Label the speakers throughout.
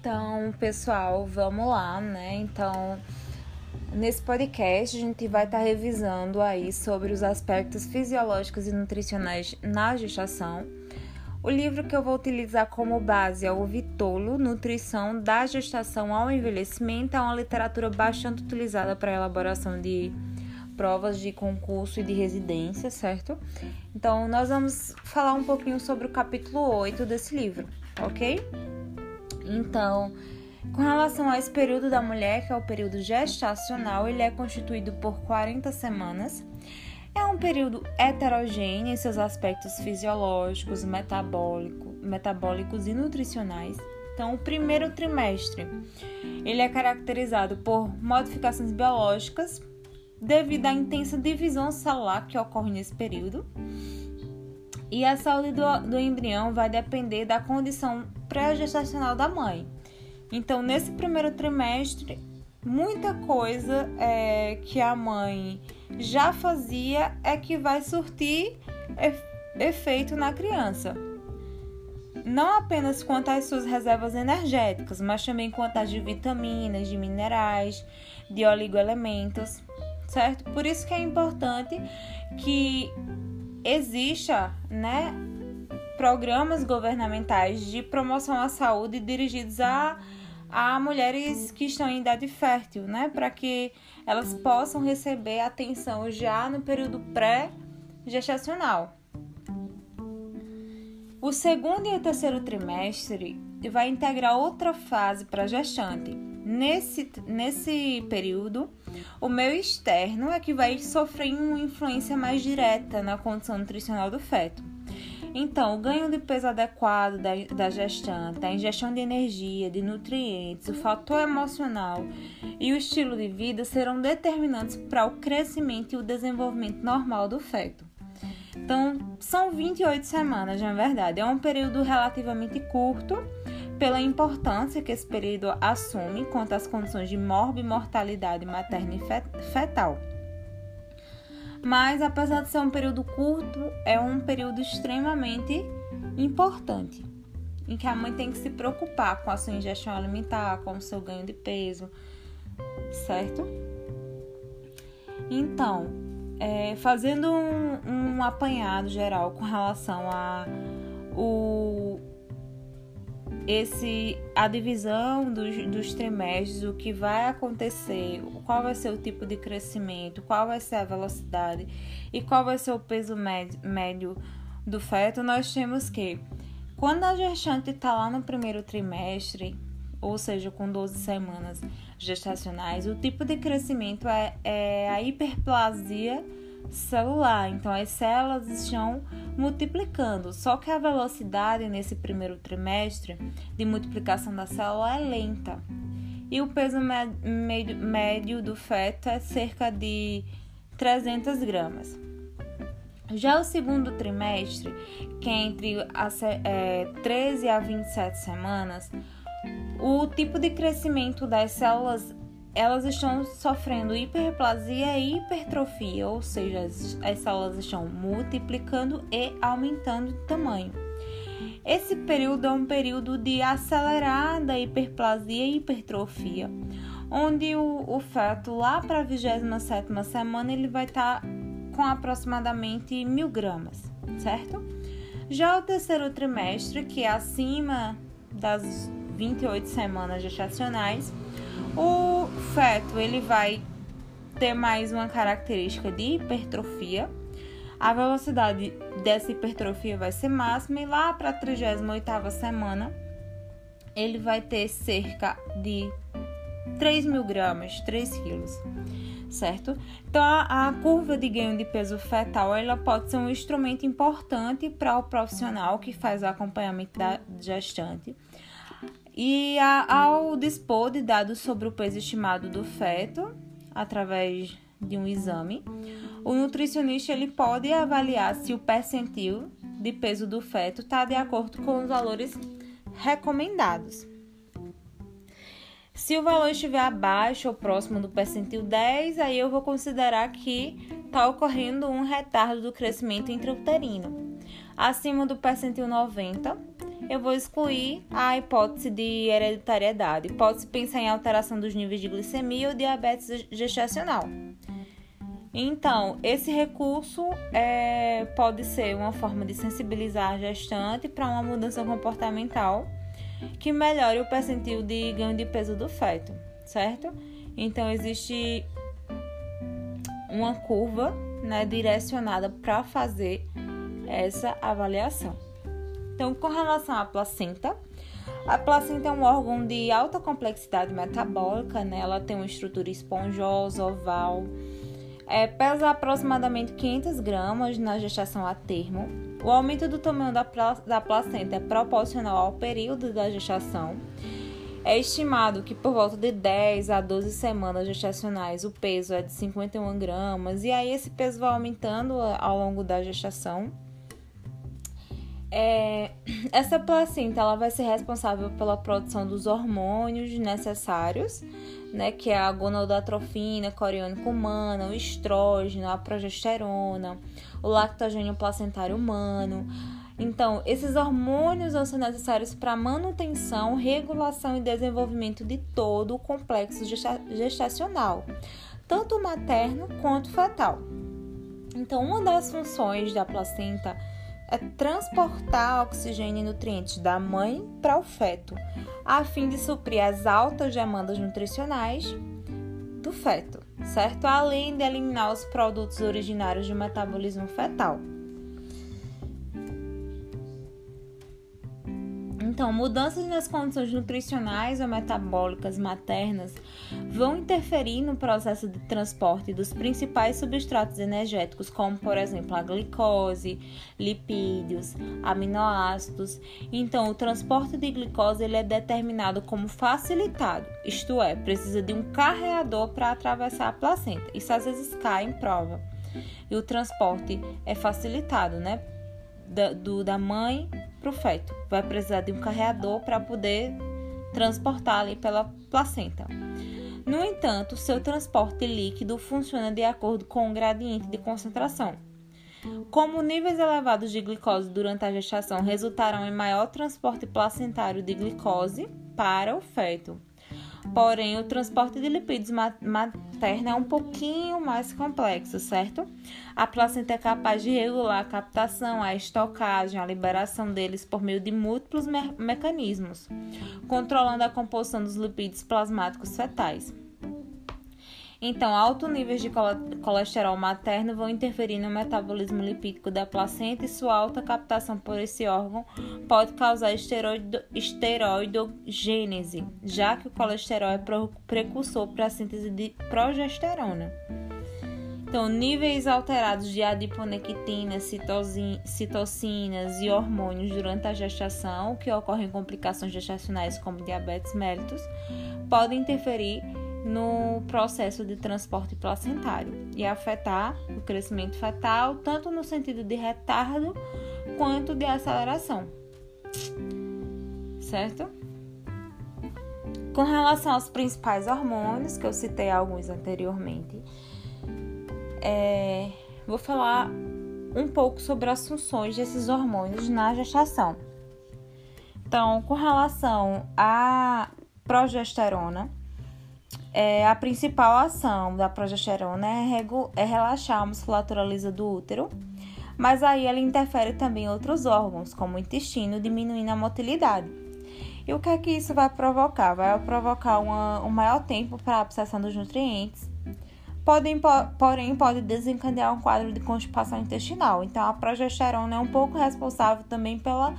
Speaker 1: Então, pessoal, vamos lá, né? Então, nesse podcast a gente vai estar tá revisando aí sobre os aspectos fisiológicos e nutricionais na gestação. O livro que eu vou utilizar como base é o Vitolo, Nutrição da Gestação ao Envelhecimento. É uma literatura bastante utilizada para elaboração de provas de concurso e de residência, certo? Então, nós vamos falar um pouquinho sobre o capítulo 8 desse livro, ok? Então, com relação a esse período da mulher, que é o período gestacional, ele é constituído por 40 semanas. É um período heterogêneo em seus aspectos fisiológicos, metabólico, metabólicos e nutricionais. Então, o primeiro trimestre, ele é caracterizado por modificações biológicas devido à intensa divisão celular que ocorre nesse período. E a saúde do, do embrião vai depender da condição pré-gestacional da mãe. Então, nesse primeiro trimestre, muita coisa é, que a mãe já fazia é que vai surtir efeito na criança. Não apenas quanto às suas reservas energéticas, mas também quanto às de vitaminas, de minerais, de oligoelementos, certo? Por isso que é importante que exista, né, programas governamentais de promoção à saúde dirigidos a, a mulheres que estão em idade fértil, né, para que elas possam receber atenção já no período pré-gestacional. O segundo e o terceiro trimestre vai integrar outra fase para gestante. Nesse, nesse período, o meio externo é que vai sofrer uma influência mais direta na condição nutricional do feto. Então, o ganho de peso adequado da, da gestante, a ingestão de energia, de nutrientes, o fator emocional e o estilo de vida serão determinantes para o crescimento e o desenvolvimento normal do feto. Então, são 28 semanas, na verdade. É um período relativamente curto pela importância que esse período assume quanto às condições de morbimortalidade materna e fetal. Mas, apesar de ser um período curto, é um período extremamente importante, em que a mãe tem que se preocupar com a sua ingestão alimentar, com o seu ganho de peso, certo? Então, é, fazendo um, um apanhado geral com relação a o esse a divisão dos, dos trimestres, o que vai acontecer, qual vai ser o tipo de crescimento, qual vai ser a velocidade e qual vai ser o peso médio, médio do feto, nós temos que quando a gestante está lá no primeiro trimestre, ou seja, com 12 semanas gestacionais, o tipo de crescimento é, é a hiperplasia celular. Então, as células estão multiplicando, só que a velocidade nesse primeiro trimestre de multiplicação da célula é lenta. E o peso médio do feto é cerca de 300 gramas. Já o segundo trimestre, que é entre as, é, 13 a 27 semanas, o tipo de crescimento das células elas estão sofrendo hiperplasia e hipertrofia, ou seja, as, as células estão multiplicando e aumentando de tamanho. Esse período é um período de acelerada hiperplasia e hipertrofia, onde o, o feto lá para a 27 semana ele vai estar tá com aproximadamente mil gramas, certo? Já o terceiro trimestre, que é acima das 28 semanas gestacionais, o feto ele vai ter mais uma característica de hipertrofia. A velocidade dessa hipertrofia vai ser máxima e lá para a 38 semana ele vai ter cerca de 3 mil gramas, 3 quilos, certo? Então a, a, curva de ganho de peso fetal ela pode ser um instrumento importante para o profissional que faz o acompanhamento da gestante e a, ao dispor de dados sobre o peso estimado do feto, através de um exame, o nutricionista ele pode avaliar se o percentil de peso do feto está de acordo com os valores recomendados. Se o valor estiver abaixo ou próximo do percentil 10, aí eu vou considerar que está ocorrendo um retardo do crescimento intrauterino. Acima do percentil 90, eu vou excluir a hipótese de hereditariedade. Pode-se pensar em alteração dos níveis de glicemia ou diabetes gestacional. Então, esse recurso é, pode ser uma forma de sensibilizar a gestante para uma mudança comportamental que melhore o percentil de ganho de peso do feto, certo? Então, existe uma curva né, direcionada para fazer essa avaliação. Então, com relação à placenta, a placenta é um órgão de alta complexidade metabólica, né? ela tem uma estrutura esponjosa, oval, é, pesa aproximadamente 500 gramas na gestação a termo. O aumento do tamanho da, da placenta é proporcional ao período da gestação. É estimado que por volta de 10 a 12 semanas gestacionais o peso é de 51 gramas, e aí esse peso vai aumentando ao longo da gestação. É, essa placenta ela vai ser responsável pela produção dos hormônios necessários, né, que é a gonadotrofina, coriônica humana, o estrógeno, a progesterona, o lactogênio placentário humano. Então, esses hormônios vão ser necessários para manutenção, regulação e desenvolvimento de todo o complexo gestacional, tanto materno quanto fetal. Então, uma das funções da placenta é transportar oxigênio e nutrientes da mãe para o feto, a fim de suprir as altas demandas nutricionais do feto, certo? Além de eliminar os produtos originários do metabolismo fetal. Então, mudanças nas condições nutricionais ou metabólicas maternas vão interferir no processo de transporte dos principais substratos energéticos, como, por exemplo, a glicose, lipídios, aminoácidos. Então, o transporte de glicose ele é determinado como facilitado, isto é, precisa de um carreador para atravessar a placenta. Isso às vezes cai em prova. E o transporte é facilitado, né? Da, do, da mãe para o feto. Vai precisar de um carreador para poder transportar ali pela placenta. No entanto, seu transporte líquido funciona de acordo com o gradiente de concentração. Como níveis elevados de glicose durante a gestação resultarão em maior transporte placentário de glicose para o feto, Porém, o transporte de lipídios materna é um pouquinho mais complexo, certo? A placenta é capaz de regular a captação, a estocagem, a liberação deles por meio de múltiplos me mecanismos, controlando a composição dos lipídios plasmáticos fetais. Então, altos níveis de colesterol materno vão interferir no metabolismo lipídico da placenta e sua alta captação por esse órgão pode causar esteroidogênese, já que o colesterol é precursor para a síntese de progesterona. Então, níveis alterados de adiponectina, citocinas e hormônios durante a gestação, que ocorrem em complicações gestacionais como diabetes mellitus, podem interferir no processo de transporte placentário e afetar o crescimento fetal, tanto no sentido de retardo quanto de aceleração. Certo? Com relação aos principais hormônios, que eu citei alguns anteriormente, é, vou falar um pouco sobre as funções desses hormônios na gestação. Então, com relação à progesterona, é, a principal ação da progesterona é, é relaxar a musculatura lisa do útero, mas aí ela interfere também em outros órgãos, como o intestino, diminuindo a motilidade. E o que é que isso vai provocar? Vai provocar uma, um maior tempo para a absorção dos nutrientes, Podem, porém pode desencadear um quadro de constipação intestinal. Então a progesterona é um pouco responsável também pela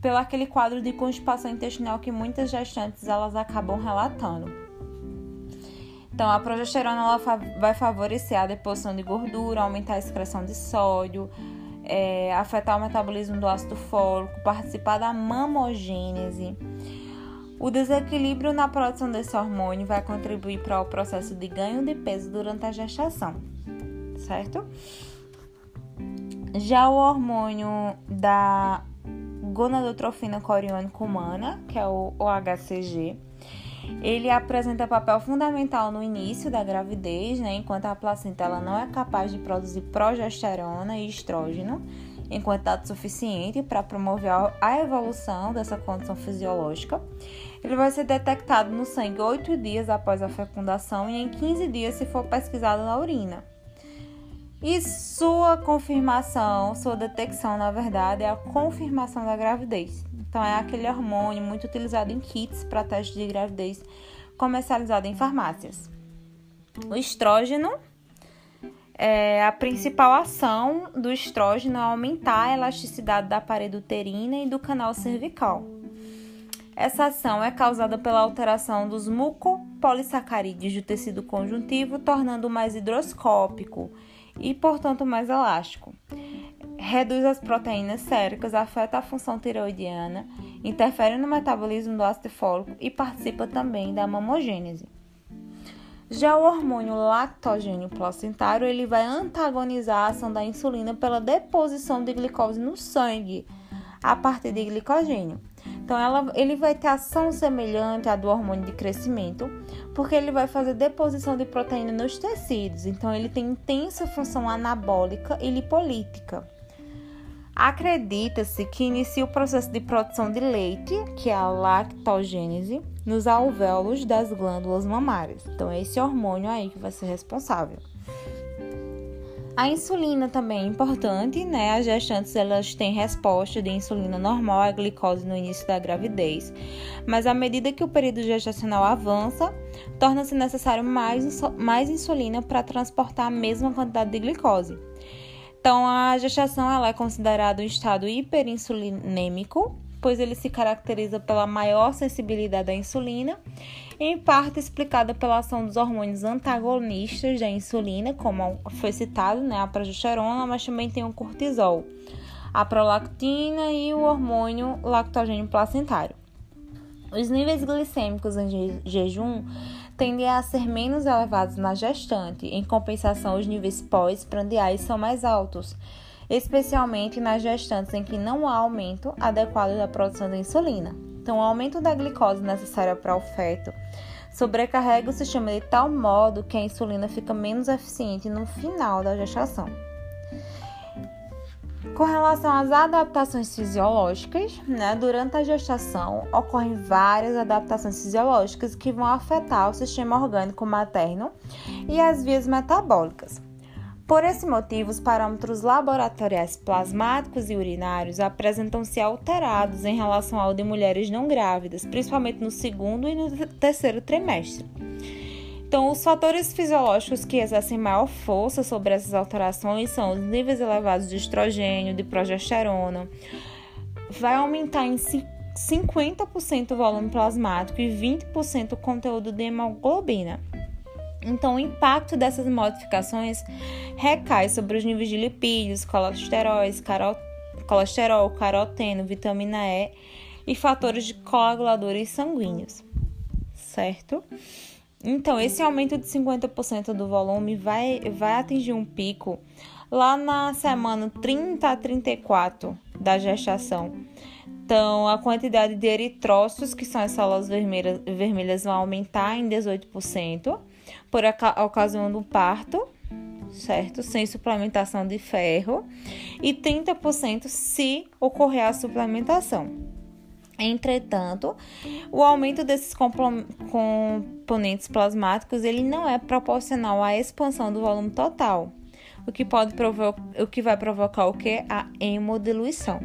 Speaker 1: pelo aquele quadro de constipação intestinal que muitas gestantes elas acabam relatando. Então, a progesterona ela vai favorecer a deposição de gordura, aumentar a excreção de sódio, é, afetar o metabolismo do ácido fólico, participar da mamogênese. O desequilíbrio na produção desse hormônio vai contribuir para o processo de ganho de peso durante a gestação, certo? Já o hormônio da gonadotrofina coriônica humana, que é o OHCG, ele apresenta papel fundamental no início da gravidez, né, enquanto a placenta ela não é capaz de produzir progesterona e estrógeno. em quantidade suficiente para promover a evolução dessa condição fisiológica. Ele vai ser detectado no sangue 8 dias após a fecundação e em 15 dias se for pesquisado na urina. E sua confirmação, sua detecção, na verdade, é a confirmação da gravidez. Então, é aquele hormônio muito utilizado em kits para teste de gravidez comercializado em farmácias. O estrógeno é, a principal ação do estrógeno é aumentar a elasticidade da parede uterina e do canal cervical. Essa ação é causada pela alteração dos mucopolissacarídeos do tecido conjuntivo, tornando-o mais hidroscópico e, portanto, mais elástico. Reduz as proteínas séricas, afeta a função tireoidiana, interfere no metabolismo do ácido fólico e participa também da mamogênese. Já o hormônio lactogênio placentário, ele vai antagonizar a ação da insulina pela deposição de glicose no sangue a partir de glicogênio. Então, ela, ele vai ter ação semelhante à do hormônio de crescimento, porque ele vai fazer deposição de proteína nos tecidos. Então, ele tem intensa função anabólica e lipolítica. Acredita-se que inicia o processo de produção de leite, que é a lactogênese, nos alvéolos das glândulas mamárias. Então, é esse hormônio aí que vai ser responsável. A insulina também é importante, né? As gestantes elas têm resposta de insulina normal à glicose no início da gravidez, mas à medida que o período gestacional avança, torna-se necessário mais, mais insulina para transportar a mesma quantidade de glicose. Então, a gestação ela é considerada um estado hiperinsulinêmico, pois ele se caracteriza pela maior sensibilidade à insulina, em parte explicada pela ação dos hormônios antagonistas da insulina, como foi citado, né, a progesterona, mas também tem o cortisol, a prolactina e o hormônio lactogênio placentário. Os níveis glicêmicos em jejum tendem a ser menos elevados na gestante, em compensação, os níveis pós-prandiais são mais altos, especialmente nas gestantes em que não há aumento adequado da produção da insulina. Então, o aumento da glicose necessária para o feto sobrecarrega o sistema de tal modo que a insulina fica menos eficiente no final da gestação. Com relação às adaptações fisiológicas, né, durante a gestação ocorrem várias adaptações fisiológicas que vão afetar o sistema orgânico materno e as vias metabólicas. Por esse motivo, os parâmetros laboratoriais plasmáticos e urinários apresentam-se alterados em relação ao de mulheres não grávidas, principalmente no segundo e no terceiro trimestre. Então, os fatores fisiológicos que exercem maior força sobre essas alterações são os níveis elevados de estrogênio, de progesterona. Vai aumentar em 50% o volume plasmático e 20% o conteúdo de hemoglobina. Então, o impacto dessas modificações recai sobre os níveis de lipídios, colesteróis, colesterol, caroteno, vitamina E e fatores de coaguladores sanguíneos, certo? Então, esse aumento de 50% do volume vai, vai atingir um pico lá na semana 30 a 34 da gestação. Então, a quantidade de eritrócitos, que são as células vermelhas, vermelhas, vão aumentar em 18% por ocasião do parto, certo? Sem suplementação de ferro, e 30% se ocorrer a suplementação. Entretanto, o aumento desses componentes plasmáticos ele não é proporcional à expansão do volume total, o que pode o que vai provocar o que a hemodiluição.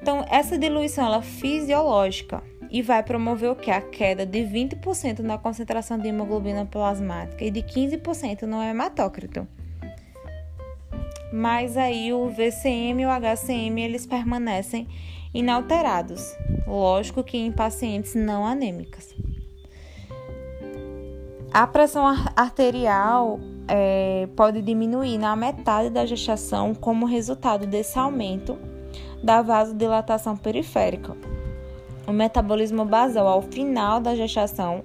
Speaker 1: Então, essa diluição ela é fisiológica e vai promover o que a queda de 20% na concentração de hemoglobina plasmática e de 15% no hematócrito. Mas aí o VCM e o HCM eles permanecem inalterados, lógico que em pacientes não anêmicas. A pressão arterial é, pode diminuir na metade da gestação como resultado desse aumento da vasodilatação periférica. O metabolismo basal ao final da gestação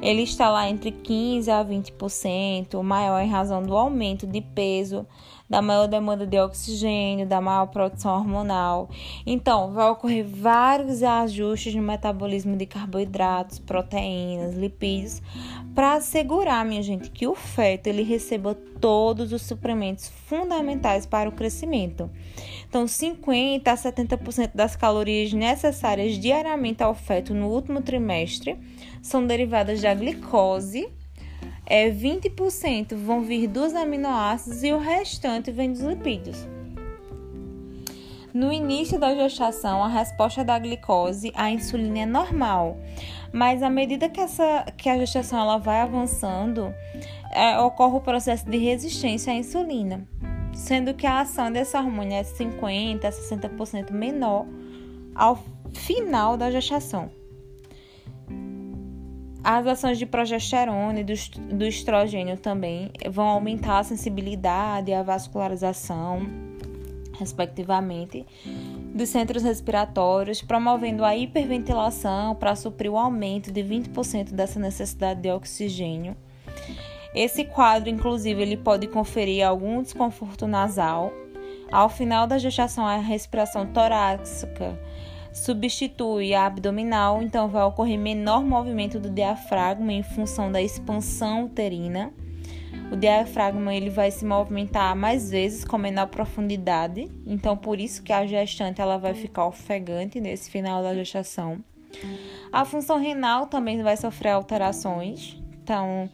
Speaker 1: ele está lá entre 15 a 20%, maior em razão do aumento de peso da maior demanda de oxigênio, da maior produção hormonal. Então, vai ocorrer vários ajustes no metabolismo de carboidratos, proteínas, lipídios, para assegurar, minha gente, que o feto ele receba todos os suprimentos fundamentais para o crescimento. Então, 50 a 70% das calorias necessárias diariamente ao feto no último trimestre são derivadas da glicose é, 20% vão vir dos aminoácidos e o restante vem dos lipídios. No início da gestação, a resposta da glicose à insulina é normal, mas à medida que, essa, que a gestação ela vai avançando, é, ocorre o processo de resistência à insulina, sendo que a ação desse hormônio é 50% a 60% menor ao final da gestação. As ações de progesterona e do, do estrogênio também vão aumentar a sensibilidade e a vascularização, respectivamente, dos centros respiratórios, promovendo a hiperventilação para suprir o aumento de 20% dessa necessidade de oxigênio. Esse quadro, inclusive, ele pode conferir algum desconforto nasal. Ao final da gestação, a respiração torácica substitui a abdominal, então vai ocorrer menor movimento do diafragma em função da expansão uterina. O diafragma ele vai se movimentar mais vezes com menor profundidade, então por isso que a gestante ela vai ficar ofegante nesse final da gestação. A função renal também vai sofrer alterações, então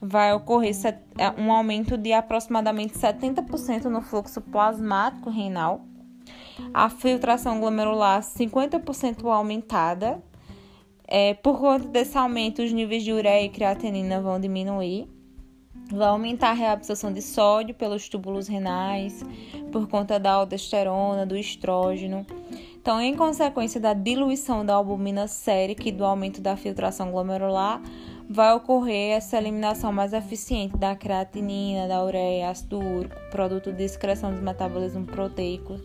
Speaker 1: vai ocorrer é, um aumento de aproximadamente 70% no fluxo plasmático renal a filtração glomerular 50% aumentada. É, por conta desse aumento, os níveis de ureia e creatinina vão diminuir. Vai aumentar a reabsorção de sódio pelos túbulos renais, por conta da aldosterona, do estrógeno. Então, em consequência da diluição da albumina sérica e do aumento da filtração glomerular, vai ocorrer essa eliminação mais eficiente da creatinina, da ureia, ácido úrico, produto de excreção dos metabolismos proteicos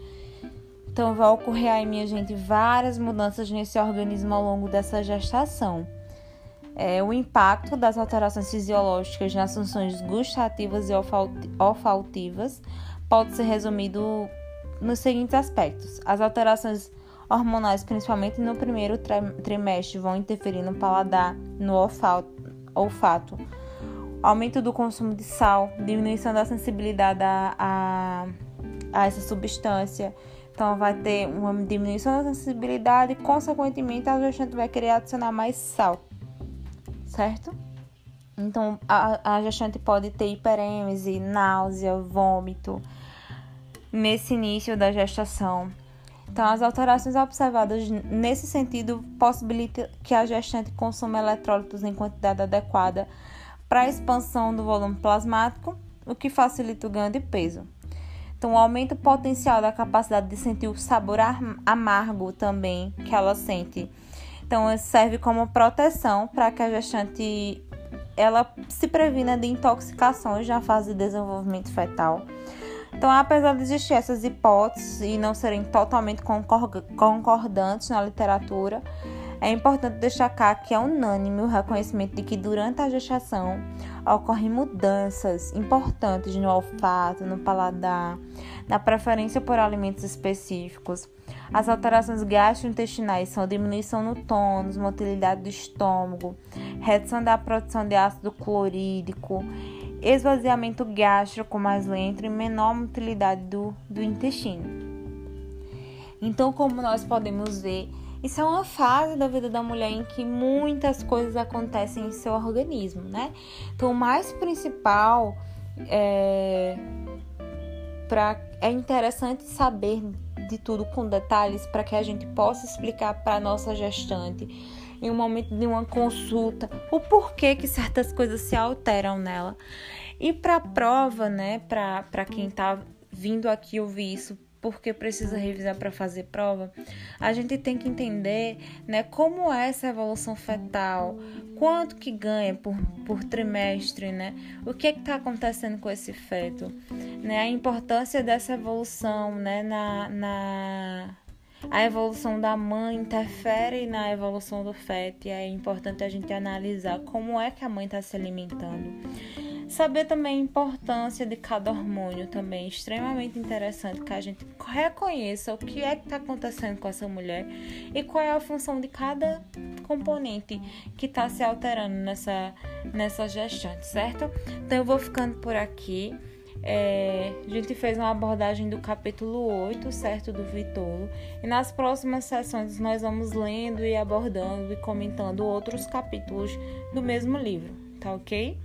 Speaker 1: então, vai ocorrer aí, minha gente, várias mudanças nesse organismo ao longo dessa gestação. É, o impacto das alterações fisiológicas nas funções gustativas e olfativas pode ser resumido nos seguintes aspectos: as alterações hormonais, principalmente no primeiro trimestre, vão interferir no paladar, no olfato, aumento do consumo de sal, diminuição da sensibilidade a, a, a essa substância então, vai ter uma diminuição da sensibilidade e, consequentemente, a gestante vai querer adicionar mais sal, certo? Então, a, a gestante pode ter hiperêmese, náusea, vômito nesse início da gestação. Então, as alterações observadas nesse sentido possibilitam que a gestante consuma eletrólitos em quantidade adequada para a expansão do volume plasmático, o que facilita o ganho de peso. Então, aumenta o potencial da capacidade de sentir o sabor amargo também que ela sente. Então, serve como proteção para que a gestante ela se previna de intoxicações na fase de desenvolvimento fetal. Então, apesar de existir essas hipóteses e não serem totalmente concordantes na literatura, é importante destacar que é unânime o reconhecimento de que durante a gestação ocorrem mudanças importantes no olfato, no paladar, na preferência por alimentos específicos. As alterações gastrointestinais são diminuição no tônus, motilidade do estômago, redução da produção de ácido clorídrico, esvaziamento gástrico mais lento e menor motilidade do, do intestino. Então, como nós podemos ver, isso é uma fase da vida da mulher em que muitas coisas acontecem em seu organismo, né? Então, o mais principal é, pra, é interessante saber de tudo com detalhes para que a gente possa explicar para nossa gestante em um momento de uma consulta o porquê que certas coisas se alteram nela. E para prova, né, para quem está vindo aqui ouvir isso porque precisa revisar para fazer prova, a gente tem que entender né, como é essa evolução fetal, quanto que ganha por, por trimestre, né? O que é está acontecendo com esse feto, né? A importância dessa evolução, né? Na, na a evolução da mãe interfere na evolução do feto e é importante a gente analisar como é que a mãe está se alimentando Saber também a importância de cada hormônio também, extremamente interessante que a gente reconheça o que é que está acontecendo com essa mulher e qual é a função de cada componente que está se alterando nessa, nessa gestante, certo? Então eu vou ficando por aqui. É, a gente fez uma abordagem do capítulo 8, certo? Do Vitolo. E nas próximas sessões nós vamos lendo e abordando e comentando outros capítulos do mesmo livro, tá ok?